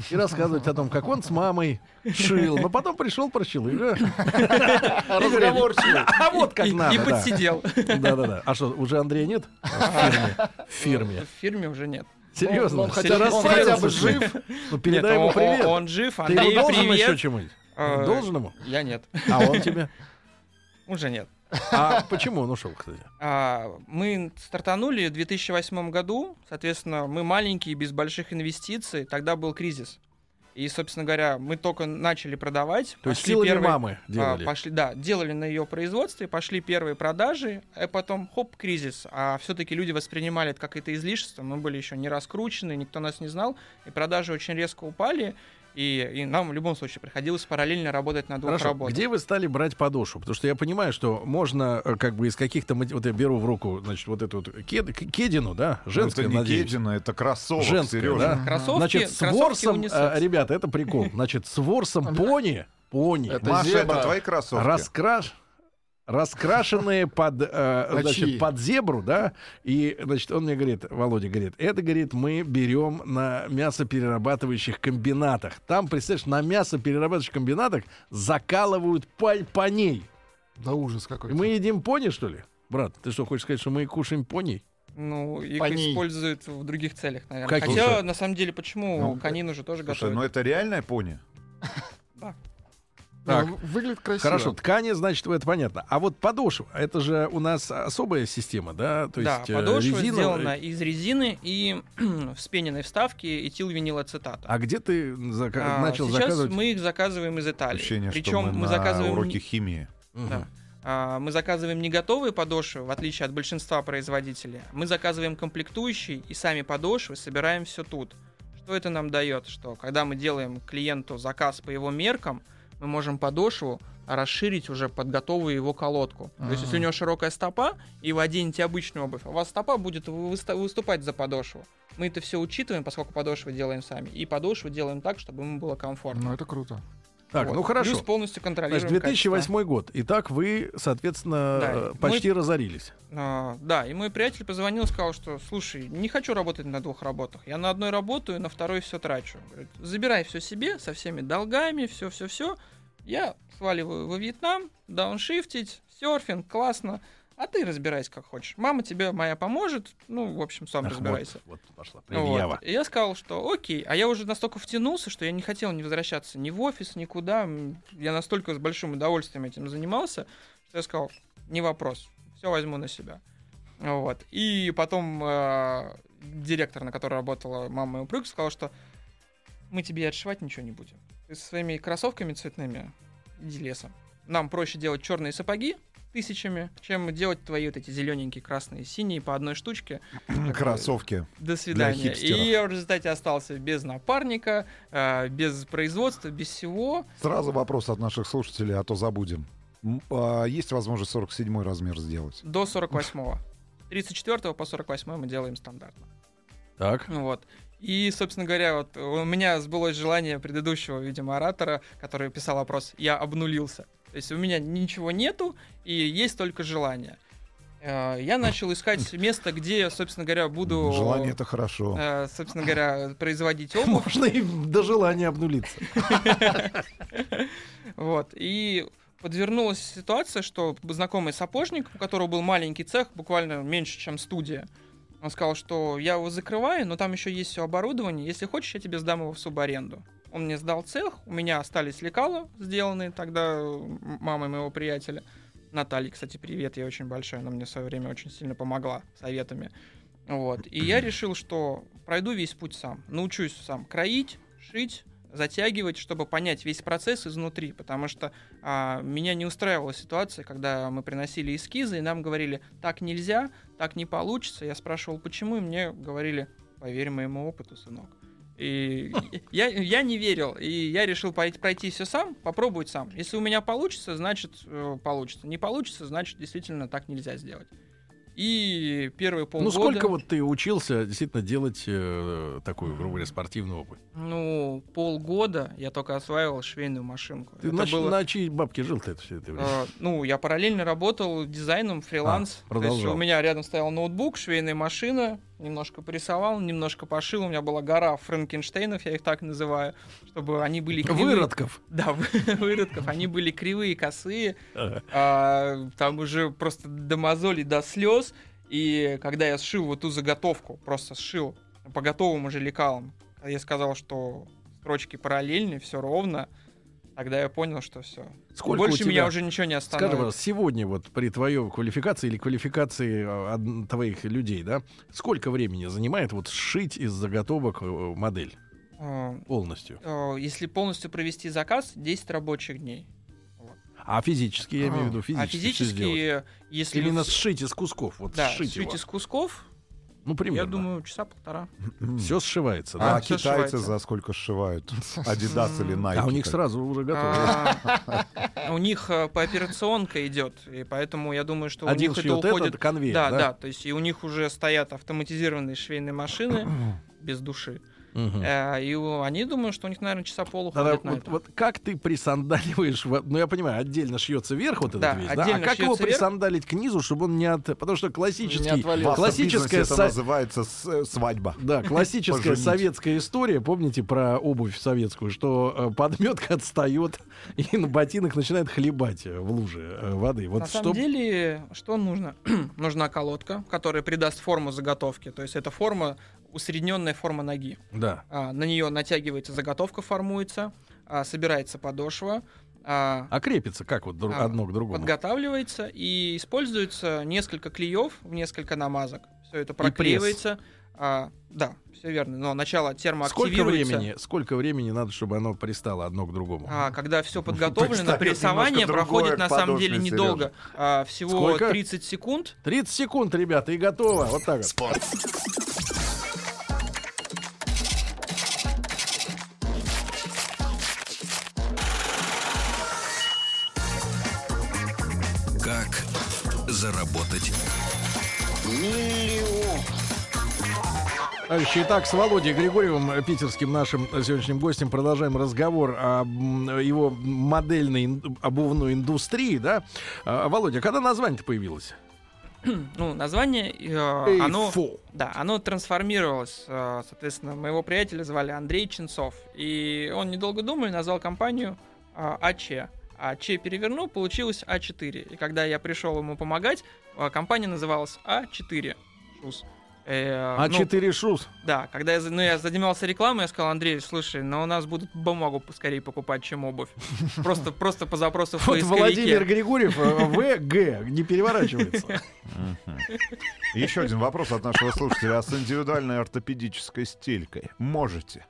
[SPEAKER 1] и рассказывать о том, как он с мамой шил. Но потом пришел, прощил. И, э,
[SPEAKER 4] Разговорчивый.
[SPEAKER 1] а вот как
[SPEAKER 2] и,
[SPEAKER 1] надо.
[SPEAKER 2] и
[SPEAKER 1] да.
[SPEAKER 2] подсидел.
[SPEAKER 1] Да-да-да. А что, уже Андрея нет? В фирме. В фирме.
[SPEAKER 2] В фирме уже нет.
[SPEAKER 1] Серьезно?
[SPEAKER 4] Он, он хотя,
[SPEAKER 2] Серьезно?
[SPEAKER 4] он хотя бы жив.
[SPEAKER 1] Ну, передай
[SPEAKER 2] Нет,
[SPEAKER 1] ему
[SPEAKER 2] он-
[SPEAKER 1] привет.
[SPEAKER 2] Он, жив,
[SPEAKER 1] Ты
[SPEAKER 2] Андрей,
[SPEAKER 1] ему должен
[SPEAKER 2] привет.
[SPEAKER 1] еще чему-нибудь?
[SPEAKER 2] Э,
[SPEAKER 1] Должен ему?
[SPEAKER 2] Я нет,
[SPEAKER 1] А он тебе?
[SPEAKER 2] Уже нет.
[SPEAKER 1] А почему он ушел, кстати?
[SPEAKER 2] А, мы стартанули в 2008 году, соответственно, мы маленькие, без больших инвестиций, тогда был кризис. И, собственно говоря, мы только начали продавать.
[SPEAKER 1] То есть силами
[SPEAKER 2] первые-
[SPEAKER 1] мамы
[SPEAKER 2] а,
[SPEAKER 1] делали.
[SPEAKER 2] пошли, да, делали на ее производстве, пошли первые продажи, а потом хоп, кризис. А все-таки люди воспринимали это как это излишество, мы были еще не раскручены, никто нас не знал, и продажи очень резко упали, и, и нам в любом случае приходилось параллельно работать на двух
[SPEAKER 1] Хорошо,
[SPEAKER 2] работах.
[SPEAKER 1] где вы стали брать подошву? Потому что я понимаю, что можно э, как бы из каких-то... Вот я беру в руку, значит, вот эту вот кед- кедину, да? Женская,
[SPEAKER 3] это не
[SPEAKER 1] надеюсь.
[SPEAKER 3] кедина, это кроссовок,
[SPEAKER 1] Женская,
[SPEAKER 3] Сережа.
[SPEAKER 1] да?
[SPEAKER 2] Кроссовки,
[SPEAKER 1] Значит, с ворсом, э, ребята, это прикол. Значит, с ворсом пони, пони,
[SPEAKER 4] Это
[SPEAKER 3] Маша,
[SPEAKER 4] зебра.
[SPEAKER 3] это твои кроссовки?
[SPEAKER 1] раскраш... раскрашенные под, э, значит, под зебру, да, и, значит, он мне говорит, Володя говорит, это, говорит, мы берем на мясоперерабатывающих комбинатах. Там, представляешь, на мясоперерабатывающих комбинатах закалывают паль поней.
[SPEAKER 4] Да ужас
[SPEAKER 1] И
[SPEAKER 4] какой-то.
[SPEAKER 1] мы едим пони, что ли? Брат, ты что, хочешь сказать, что мы кушаем пони?
[SPEAKER 2] Ну, их
[SPEAKER 4] По ней.
[SPEAKER 2] используют в других целях, наверное.
[SPEAKER 1] Каких?
[SPEAKER 2] Хотя,
[SPEAKER 1] Слушай,
[SPEAKER 2] на самом деле, почему
[SPEAKER 3] ну,
[SPEAKER 2] конину же тоже
[SPEAKER 3] Слушай, ну
[SPEAKER 2] готовят?
[SPEAKER 3] это реальная пони?
[SPEAKER 4] Да,
[SPEAKER 1] Так.
[SPEAKER 4] Выглядит красиво.
[SPEAKER 1] Хорошо, ткани, значит, это понятно. А вот подошва, это же у нас особая система, да? То
[SPEAKER 2] да,
[SPEAKER 1] есть э,
[SPEAKER 2] подошва
[SPEAKER 1] резиновая.
[SPEAKER 2] сделана из резины и вспененной вставки этилвинилацетата.
[SPEAKER 1] А где ты зака-
[SPEAKER 2] А,
[SPEAKER 1] начал
[SPEAKER 2] Сейчас
[SPEAKER 1] заказывать?
[SPEAKER 2] мы их заказываем из Италии.
[SPEAKER 3] Ощущение, что
[SPEAKER 2] Причем
[SPEAKER 3] мы,
[SPEAKER 2] мы
[SPEAKER 3] на
[SPEAKER 2] заказываем
[SPEAKER 3] уроке химии.
[SPEAKER 1] Мгм.
[SPEAKER 2] да. А, мы заказываем не готовые подошвы, в отличие от большинства производителей. Мы заказываем комплектующие и сами подошвы собираем все тут. Что это нам дает? Что когда мы делаем клиенту заказ по его меркам, мы можем подошву расширить уже под готовую его колодку. То есть, если у него широкая стопа, и вы оденете обычную обувь, у вас стопа будет выступать за подошву. Мы это все учитываем, поскольку подошвы делаем сами. И подошвы делаем так, чтобы ему было комфортно.
[SPEAKER 4] Ну, это круто.
[SPEAKER 1] Так,
[SPEAKER 2] Вот.
[SPEAKER 1] ну хорошо.
[SPEAKER 2] Плюс полностью контролируем
[SPEAKER 1] Значит, 2008
[SPEAKER 2] качество.
[SPEAKER 1] год. Итак, вы, соответственно,
[SPEAKER 2] Да,
[SPEAKER 1] э, почти разорились.
[SPEAKER 2] А, да, и мой приятель позвонил и сказал, что, слушай, не хочу работать на двух работах. Я на одной работаю, на второй все трачу. Говорит, забирай все себе, со всеми долгами, все-все-все. Я сваливаю во Вьетнам, дауншифтить, серфинг, классно. а ты разбирайся как хочешь. Мама тебе моя поможет, ну, в общем, сам
[SPEAKER 1] Ах,
[SPEAKER 2] разбирайся.
[SPEAKER 1] Вот, вот пошла
[SPEAKER 2] Вот.
[SPEAKER 1] предъява.
[SPEAKER 2] И я сказал, что окей, а я уже настолько втянулся, что я не хотел не возвращаться ни в офис, никуда. Я настолько с большим удовольствием этим занимался, что я сказал, не вопрос, все возьму на себя. Вот. И потом э, директор, на которой работала мама моего прыг, сказал, что мы тебе и отшивать ничего не будем. Со своими кроссовками цветными иди лесом. Нам проще делать черные сапоги тысячами, чем делать твои вот эти зелененькие, красные, синие по одной штучке.
[SPEAKER 3] Кроссовки.
[SPEAKER 2] До свидания. И я в результате остался без напарника, э, без производства, без всего.
[SPEAKER 4] Сразу вопрос от наших слушателей, а то забудем. А Есть возможность 47 размер сделать?
[SPEAKER 2] До 48-го. 34 по 48 мы делаем стандартно.
[SPEAKER 1] Так.
[SPEAKER 2] Ну Вот. И, собственно говоря, вот у меня сбылось желание предыдущего, видимо, оратора, который писал вопрос, я обнулился. То есть у меня ничего нету, и есть только желание. Э, Я начал искать место, где, собственно говоря, буду...
[SPEAKER 4] Желание это хорошо.
[SPEAKER 2] э, собственно говоря, производить обувь.
[SPEAKER 1] Можно и до желания обнулиться.
[SPEAKER 2] Вот. И подвернулась ситуация, что знакомый сапожник, у которого был маленький цех, буквально меньше, чем студия, он сказал, что я его закрываю, но там еще есть все оборудование. Если хочешь, я тебе сдам его в субаренду. Он мне сдал цех, у меня остались лекала, сделанные тогда м, мамой моего приятеля. Натальи, кстати, привет, я очень большой, она мне в свое время очень сильно помогла советами. Вот. И я решил, что пройду весь путь сам. Научусь сам кроить, шить, затягивать, чтобы понять весь процесс изнутри, потому что а, меня не устраивала ситуация, когда мы приносили эскизы, и нам говорили, так нельзя, так не получится. Я спрашивал, почему, и мне говорили, поверь моему опыту, сынок. И я, я не верил, и я решил пойти, пройти все сам, попробовать сам. Если у меня получится, значит э, получится. Не получится, значит действительно так нельзя сделать. И первые полгода...
[SPEAKER 1] Ну, сколько вот ты учился действительно делать э, такую, грубо говоря, спортивную обувь?
[SPEAKER 2] Ну, полгода я только осваивал швейную машинку.
[SPEAKER 1] Ты
[SPEAKER 2] Это
[SPEAKER 1] на,
[SPEAKER 2] было-
[SPEAKER 1] на чьей бабке жил-то это все это время?
[SPEAKER 2] Э, ну, я параллельно работал дизайном, фриланс.
[SPEAKER 1] А,
[SPEAKER 2] То есть
[SPEAKER 1] продолжал.
[SPEAKER 2] у меня рядом стоял ноутбук, швейная машина, немножко порисовал, немножко пошил. У меня была гора Франкенштейнов, я их так называю, чтобы они были кривые.
[SPEAKER 1] Выродков.
[SPEAKER 2] Да, вы- выродков. Они были кривые, косые. А, там уже просто до мозолей, до слез. И когда я сшил вот ту заготовку, просто сшил по готовым уже лекалам, я сказал, что строчки параллельны, все ровно, тогда я понял, что все.
[SPEAKER 1] Сколько
[SPEAKER 2] Больше
[SPEAKER 1] у тебя,
[SPEAKER 2] меня уже ничего не
[SPEAKER 1] скажи,
[SPEAKER 2] остановит.
[SPEAKER 1] пожалуйста, сегодня вот при твоей квалификации или квалификации э, твоих людей, да, сколько времени занимает вот сшить из заготовок э, модель
[SPEAKER 2] А,
[SPEAKER 1] полностью?
[SPEAKER 2] э, Если полностью провести заказ, 10 рабочих дней.
[SPEAKER 1] А физически, я имею в виду,
[SPEAKER 2] а
[SPEAKER 1] физически, всё сделать.
[SPEAKER 2] физически, если
[SPEAKER 1] Именно сшить из кусков, вот
[SPEAKER 2] да,
[SPEAKER 1] сшить
[SPEAKER 2] сшить
[SPEAKER 1] его.
[SPEAKER 2] из кусков,
[SPEAKER 1] Ну, примерно.
[SPEAKER 2] я думаю, часа полтора.
[SPEAKER 1] Все сшивается,
[SPEAKER 4] А,
[SPEAKER 1] да?
[SPEAKER 2] всё
[SPEAKER 4] китайцы
[SPEAKER 2] сшивается.
[SPEAKER 4] за сколько сшивают? Адидас или Nike?
[SPEAKER 1] А у них сразу уже готово.
[SPEAKER 2] А, У них по операционка идет, и поэтому я думаю, что у
[SPEAKER 1] Один
[SPEAKER 2] них это уходит...
[SPEAKER 1] конвейер,
[SPEAKER 2] да?
[SPEAKER 1] да,
[SPEAKER 2] то есть и у них уже стоят автоматизированные швейные машины без души.
[SPEAKER 1] Мгм.
[SPEAKER 2] Э, И у- они думают, что у них, наверное, часа пол уходит на
[SPEAKER 1] вот,
[SPEAKER 2] это.
[SPEAKER 1] вот как ты присандаливаешь, ну я понимаю, отдельно шьется вверх вот этот
[SPEAKER 2] Да,
[SPEAKER 1] весь, да? А как его
[SPEAKER 2] вверх.
[SPEAKER 1] присандалить к низу, чтобы он не от... Потому что
[SPEAKER 4] Не
[SPEAKER 1] классический,
[SPEAKER 4] отвалился.
[SPEAKER 1] классическая,
[SPEAKER 4] это
[SPEAKER 1] со-
[SPEAKER 4] называется с- э, свадьба.
[SPEAKER 1] да, классическая советская история, помните про обувь советскую, что э, подметка отстает и на ботинок начинает хлебать э, в луже э, воды. Вот
[SPEAKER 2] На
[SPEAKER 1] что
[SPEAKER 2] самом деле, что нужно? Нужна колодка, которая придаст форму заготовки. То есть это форма, усредненная форма ноги.
[SPEAKER 1] да.
[SPEAKER 2] А, на нее натягивается заготовка, формуется, а, собирается подошва, а,
[SPEAKER 1] А крепится как вот друг-
[SPEAKER 2] А,
[SPEAKER 1] одно к другому?
[SPEAKER 2] подготавливается и используется несколько клеев в несколько намазок. Все это проклеивается. А, да, все верно. Но начало
[SPEAKER 1] Сколько
[SPEAKER 2] термоактивируется.
[SPEAKER 1] времени, сколько времени надо, чтобы оно пристало одно к другому?
[SPEAKER 2] А, когда все подготовлено, прессование проходит на самом деле недолго. А, всего
[SPEAKER 1] Сколько?
[SPEAKER 2] 30 секунд.
[SPEAKER 1] 30 секунд, ребята, и готово. Вот так вот.
[SPEAKER 5] Как
[SPEAKER 1] Товарищи, итак, с Володей Григорьевым, э, питерским нашим э, сегодняшним гостем, продолжаем разговор о его модельной обувной индустрии, да? А, Володя, когда название-то появилось?
[SPEAKER 2] Ну, название, э, оно... Да, оно трансформировалось. э, Соответственно, моего приятеля звали Андрей Ченцов. И он, недолго думая, назвал компанию э, АЧ. А Ч перевернул, получилось А4. И когда я пришел ему помогать, а, компания называлась А4 Шус. Э,
[SPEAKER 1] А
[SPEAKER 2] ну,
[SPEAKER 1] 4 шус.
[SPEAKER 2] да, когда я, ну, я занимался рекламой, я сказал, Андрей, слушай, но у нас будут бумагу поскорее покупать, чем обувь. Просто, просто по запросу в
[SPEAKER 1] Вот. Владимир Григорьев, э, В, Г, не переворачивается.
[SPEAKER 3] Еще один вопрос от нашего слушателя. А с индивидуальной ортопедической стелькой можете?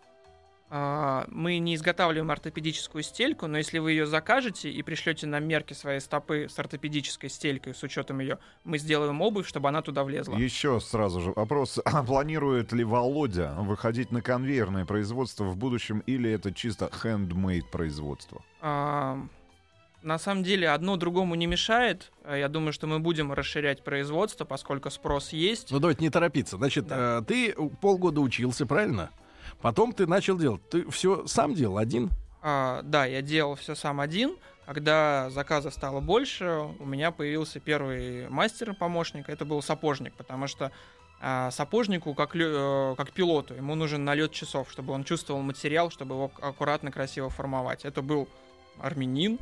[SPEAKER 2] А, Мы не изготавливаем ортопедическую стельку, но если вы ее закажете и пришлете нам мерки своей стопы с ортопедической стелькой, с учетом ее, мы сделаем обувь, чтобы она туда влезла.
[SPEAKER 3] Еще сразу же вопрос. А планирует ли Володя выходить на конвейерное производство в будущем или это чисто handmade производство?
[SPEAKER 2] А, На самом деле одно другому не мешает. А, Я думаю, что мы будем расширять производство, поскольку спрос есть.
[SPEAKER 1] Ну, давайте не торопиться. Значит,
[SPEAKER 2] Да.
[SPEAKER 1] э, ты полгода учился, правильно? Потом ты начал делать. Ты все сам делал, один?
[SPEAKER 2] А, да, я делал все сам один. Когда заказов стало больше, у меня появился первый мастер-помощник. Это был сапожник, потому что а, сапожнику, как, лё- э, как пилоту, ему нужен налет часов, чтобы он чувствовал материал, чтобы его аккуратно, красиво формовать. Это был армянин.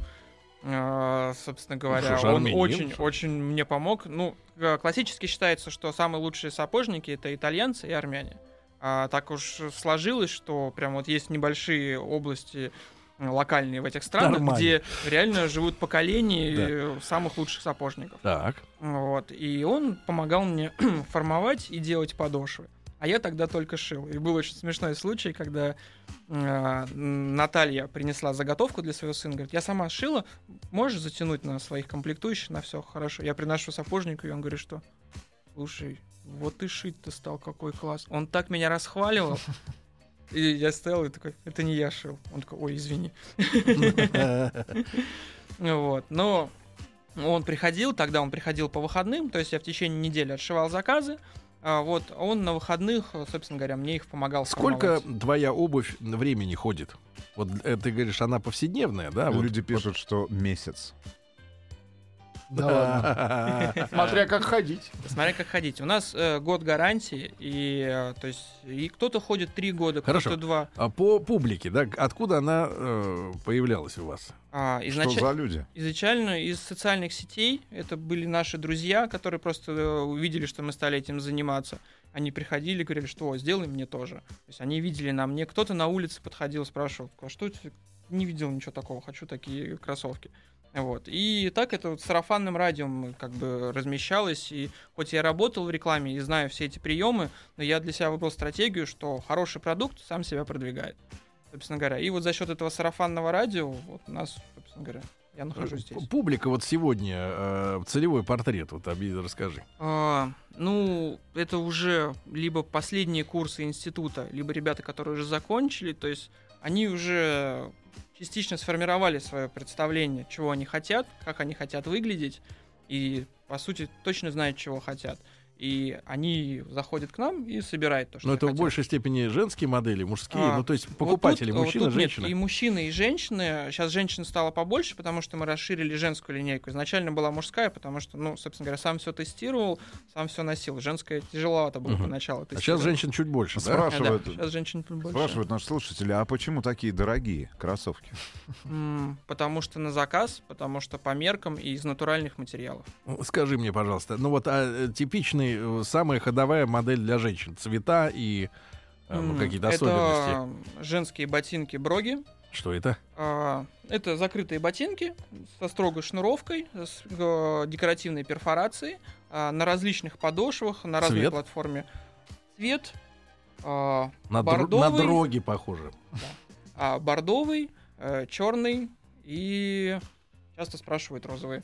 [SPEAKER 2] А, собственно говоря,
[SPEAKER 1] что ж,
[SPEAKER 2] он
[SPEAKER 1] армянин,
[SPEAKER 2] очень,
[SPEAKER 1] что?
[SPEAKER 2] очень мне помог. Ну, э, классически считается, что самые лучшие сапожники это итальянцы и армяне. А так уж сложилось, что прям вот есть небольшие области локальные в этих странах,
[SPEAKER 1] Нормально.
[SPEAKER 2] где реально живут поколения э, самых лучших сапожников.
[SPEAKER 1] Так.
[SPEAKER 2] Вот. И он помогал мне формовать и делать подошвы. А я тогда только шил. И был очень смешной случай, когда э, Наталья принесла заготовку для своего сына. Говорит, я сама шила, можешь затянуть на своих комплектующих, на все хорошо. Я приношу сапожнику, и он говорит, что слушай, вот ты шить-то стал, какой класс. Он так меня расхваливал. И я стоял и такой, это не я шил. Он такой, ой, извини. Вот. Но он приходил, тогда он приходил по выходным, то есть я в течение недели отшивал заказы. а вот он на выходных, собственно говоря, мне их помогал
[SPEAKER 1] Сколько
[SPEAKER 2] формовать.
[SPEAKER 1] твоя обувь времени ходит? Вот э, ты говоришь, она повседневная, да? Вот-
[SPEAKER 3] Люди пишут, что месяц.
[SPEAKER 4] Да ладно. Смотря как ходить.
[SPEAKER 2] Смотря как ходить. У нас э, год гарантии, и э, то есть и кто-то ходит три года, кто-то два.
[SPEAKER 1] А по публике, да? Откуда она э, появлялась у вас?
[SPEAKER 2] А,
[SPEAKER 3] Что
[SPEAKER 2] изнач-
[SPEAKER 3] за люди?
[SPEAKER 2] Изначально из социальных сетей это были наши друзья, которые просто увидели, что мы стали этим заниматься. Они приходили, говорили, что «О, сделай мне тоже. То есть они видели на мне. Кто-то на улице подходил, спрашивал, а что это? Не видел ничего такого, хочу такие кроссовки. Вот. И так это вот сарафанным радио м, как бы размещалось. И хоть я работал в рекламе и знаю все эти приемы, но я для себя выбрал стратегию, что хороший продукт сам себя продвигает. Собственно говоря. И вот за счет этого сарафанного радио вот у нас, собственно говоря, я нахожусь здесь.
[SPEAKER 1] П- Публика вот сегодня, э, целевой портрет, вот объяви, расскажи.
[SPEAKER 2] А, ну, это уже либо последние курсы института, либо ребята, которые уже закончили, то есть они уже частично сформировали свое представление, чего они хотят, как они хотят выглядеть, и, по сути, точно знают, чего хотят. И они заходят к нам и собирают то, что
[SPEAKER 1] Но это в
[SPEAKER 2] хотят.
[SPEAKER 1] большей степени женские модели, мужские,
[SPEAKER 2] А,
[SPEAKER 1] ну то есть
[SPEAKER 2] Вот
[SPEAKER 1] покупатели,
[SPEAKER 2] тут- вот
[SPEAKER 1] мужчины,
[SPEAKER 2] тут нет,
[SPEAKER 1] женщины.
[SPEAKER 2] и мужчины, и женщины. Сейчас женщин стало побольше, потому что мы расширили женскую линейку. Изначально была мужская, потому что, ну, собственно говоря, сам все тестировал, сам все носил. Женская тяжеловато было
[SPEAKER 1] Мгм.
[SPEAKER 2] поначалу.
[SPEAKER 1] А сейчас женщин чуть больше, да?
[SPEAKER 3] Спрашивают,
[SPEAKER 2] Да, сейчас женщин больше.
[SPEAKER 3] спрашивают наши слушатели, а почему такие дорогие кроссовки?
[SPEAKER 2] Потому что на заказ, потому что по меркам и из натуральных материалов.
[SPEAKER 1] Ну, Скажи мне, пожалуйста, ну вот а, э, типичный, э, самая ходовая модель для женщин, цвета и э, ну, какие-то
[SPEAKER 2] это
[SPEAKER 1] особенности.
[SPEAKER 2] женские ботинки броги.
[SPEAKER 1] Что это?
[SPEAKER 2] А, Это закрытые ботинки со строгой шнуровкой, с э, декоративной перфорацией, а, на различных подошвах, на разной
[SPEAKER 1] Цвет?
[SPEAKER 2] платформе. Цвет а,
[SPEAKER 1] На, дро- на
[SPEAKER 2] бордовый,
[SPEAKER 1] дроги похоже.
[SPEAKER 2] а, бордовый, черный и часто спрашивают розовый.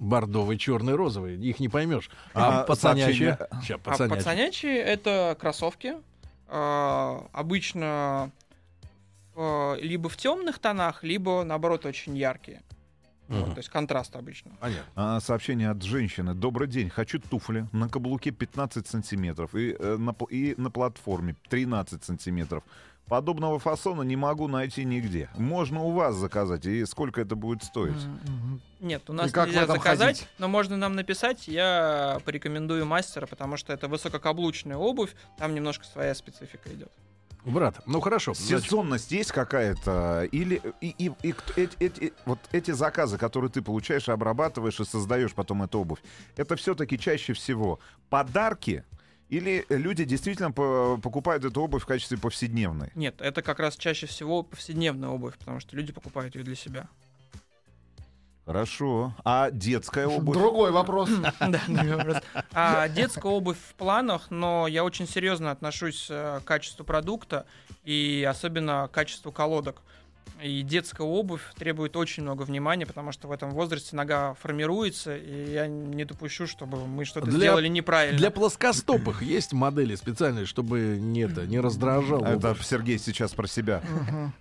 [SPEAKER 1] Бордовый, черный, розовый. Их не поймешь. А,
[SPEAKER 3] А,
[SPEAKER 1] пацанячие?
[SPEAKER 3] сообщение-
[SPEAKER 1] Ща,
[SPEAKER 2] А
[SPEAKER 1] пацанячие.
[SPEAKER 2] пацанячие это кроссовки. а, обычно в- либо в темных тонах, либо наоборот очень яркие. Вот, то есть контраст обычно.
[SPEAKER 1] Понятно.
[SPEAKER 3] А, сообщение от женщины. Добрый день. Хочу туфли на каблуке 15 сантиметров и, э, на, и на платформе 13 сантиметров. Подобного фасона не могу найти нигде. Можно у вас заказать. И сколько это будет стоить?
[SPEAKER 2] Нет, у нас
[SPEAKER 4] И как
[SPEAKER 2] нельзя заказать,
[SPEAKER 4] ходить?
[SPEAKER 2] но можно нам написать. Я порекомендую мастера, потому что это высококаблучная обувь, там немножко своя специфика идет.
[SPEAKER 1] Брат, ну хорошо. значит,
[SPEAKER 3] Сезонность есть какая-то? Или и, и- и кто- эти, эти- вот эти заказы, которые ты получаешь, и обрабатываешь и создаешь потом эту обувь, это все-таки чаще всего подарки? Или люди действительно по- покупают эту обувь в качестве повседневной?
[SPEAKER 2] Нет, это как раз чаще всего повседневная обувь, потому что люди покупают ее для себя.
[SPEAKER 3] Хорошо. А детская обувь?
[SPEAKER 6] Другой вопрос.
[SPEAKER 2] Да, другой вопрос. А детская обувь в планах, но я очень серьезно отношусь э, к качеству продукта и особенно к качеству колодок. И детская обувь требует очень много внимания, потому что в этом возрасте нога формируется, и я не допущу, чтобы мы что-то
[SPEAKER 1] Для-
[SPEAKER 2] сделали неправильно.
[SPEAKER 1] Для плоскостопых есть модели специальные, чтобы не, это, не раздражал.
[SPEAKER 3] Это
[SPEAKER 1] обувь.
[SPEAKER 3] Сергей сейчас про себя.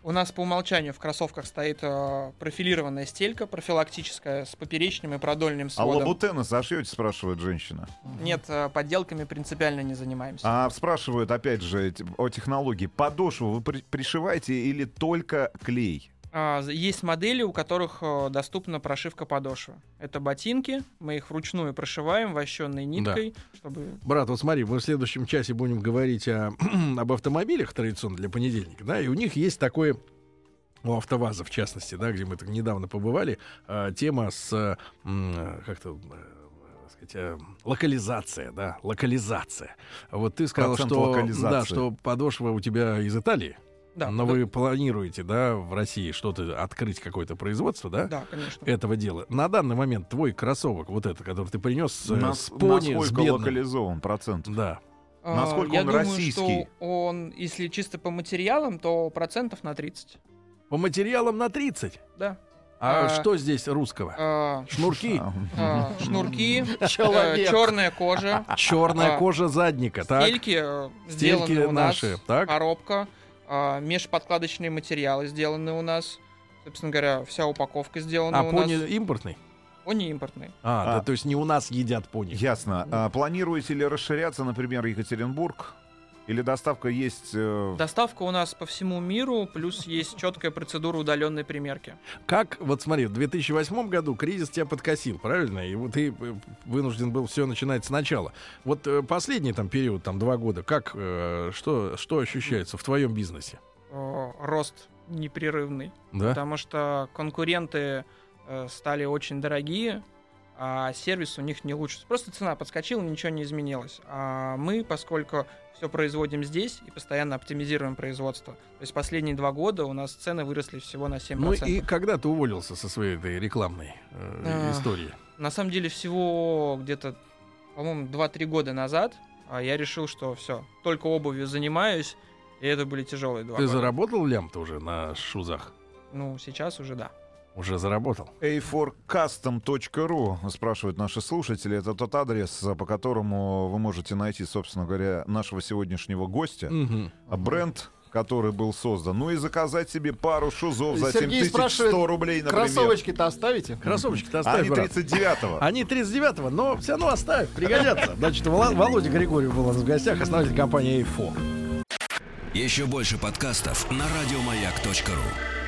[SPEAKER 2] У нас по умолчанию в кроссовках стоит э, профилированная стелька профилактическая с поперечным и продольным
[SPEAKER 3] А
[SPEAKER 2] сводом.
[SPEAKER 3] лабутены зашьете, спрашивает женщина.
[SPEAKER 2] Нет, э, подделками принципиально не занимаемся.
[SPEAKER 3] А спрашивают, опять же, о технологии. Подошву вы при- пришиваете или только клей?
[SPEAKER 2] А, Есть модели, у которых э, доступна прошивка подошвы. Это ботинки, мы их вручную прошиваем вощенной ниткой, чтобы...
[SPEAKER 1] Брат, вот смотри, мы в следующем часе будем говорить о, об автомобилях традиционно для понедельника, да, и у них есть такое у АвтоВАЗа, в частности, да, где мы так недавно побывали, э, тема с, э, как-то, сказать, локализация, да, локализация. Вот ты сказал,
[SPEAKER 3] Процент
[SPEAKER 1] что, да, что подошва у тебя из Италии,
[SPEAKER 2] Да,
[SPEAKER 1] но
[SPEAKER 2] да,
[SPEAKER 1] вы планируете, да, в России что-то открыть, какое-то производство, да?
[SPEAKER 2] да, конечно.
[SPEAKER 1] Этого дела. На данный момент твой кроссовок, вот это, который ты принес э,
[SPEAKER 3] Нас-
[SPEAKER 1] с пони, с
[SPEAKER 3] насколько
[SPEAKER 1] бедным,
[SPEAKER 3] локализован процент?
[SPEAKER 1] да,
[SPEAKER 2] А,
[SPEAKER 3] насколько
[SPEAKER 2] Я
[SPEAKER 3] он
[SPEAKER 2] думаю,
[SPEAKER 3] российский?
[SPEAKER 2] что он, если чисто по материалам, то процентов на 30.
[SPEAKER 1] По материалам на 30.
[SPEAKER 2] Да.
[SPEAKER 1] А,
[SPEAKER 2] А,
[SPEAKER 1] что здесь русского?
[SPEAKER 2] А,
[SPEAKER 1] Шнурки,
[SPEAKER 3] А,
[SPEAKER 2] а, шнурки,
[SPEAKER 6] Человек.
[SPEAKER 2] черная кожа,
[SPEAKER 1] черная
[SPEAKER 2] а,
[SPEAKER 1] кожа задника, так?
[SPEAKER 2] стельки э,
[SPEAKER 1] Стельки
[SPEAKER 2] сделаны у нас,
[SPEAKER 1] наши, так?
[SPEAKER 2] коробка, а, межподкладочные материалы сделаны у нас. Собственно говоря, вся упаковка сделана
[SPEAKER 1] А
[SPEAKER 2] у
[SPEAKER 1] пони
[SPEAKER 2] нас.
[SPEAKER 1] импортный?
[SPEAKER 2] Они импортные.
[SPEAKER 1] А,
[SPEAKER 3] А.
[SPEAKER 1] да, то есть не у нас едят пони.
[SPEAKER 3] Ясно. А планируете ли расширяться, например, Екатеринбург? Или доставка есть... э,
[SPEAKER 2] Доставка у нас по всему миру, плюс есть четкая процедура удаленной примерки.
[SPEAKER 1] Как, вот смотри, в 2008 году кризис тебя подкосил, правильно? И вот ты э, вынужден был все начинать сначала. Вот э, последний там период, там два года, как, э, что, что ощущается в твоем бизнесе?
[SPEAKER 2] Рост непрерывный.
[SPEAKER 1] Да?
[SPEAKER 2] Потому что конкуренты стали очень дорогие, а сервис у них не лучше. Просто цена подскочила, ничего не изменилось. А мы, поскольку все производим здесь и постоянно оптимизируем производство, то есть последние два года у нас цены выросли всего на 7%.
[SPEAKER 1] Ну и когда ты уволился со своей этой рекламной э,
[SPEAKER 2] А.
[SPEAKER 1] истории?
[SPEAKER 2] На самом деле всего где-то, по-моему, 2-3 года назад а, я решил, что все, только обувью занимаюсь, и это были тяжелые два
[SPEAKER 1] Ты
[SPEAKER 2] года.
[SPEAKER 1] заработал лям-то уже на шузах?
[SPEAKER 2] Ну, сейчас уже да.
[SPEAKER 1] Уже заработал.
[SPEAKER 3] a4custom.ru, спрашивают наши слушатели. Это тот адрес, по которому вы можете найти, собственно говоря, нашего сегодняшнего гостя. А Бренд, который был создан. Ну и заказать себе пару шузов за
[SPEAKER 6] Сергей
[SPEAKER 3] 7100
[SPEAKER 6] спрашивает,
[SPEAKER 3] рублей, например.
[SPEAKER 6] Кроссовочки-то оставите?
[SPEAKER 1] Кроссовочки-то оставь,
[SPEAKER 3] Они
[SPEAKER 1] брат.
[SPEAKER 3] 39-го.
[SPEAKER 1] Они 39-го, но все равно оставь, пригодятся. Значит, Володя Григорьев был у нас в гостях, основатель компании A4.
[SPEAKER 5] Еще больше подкастов на радиомаяк.ру.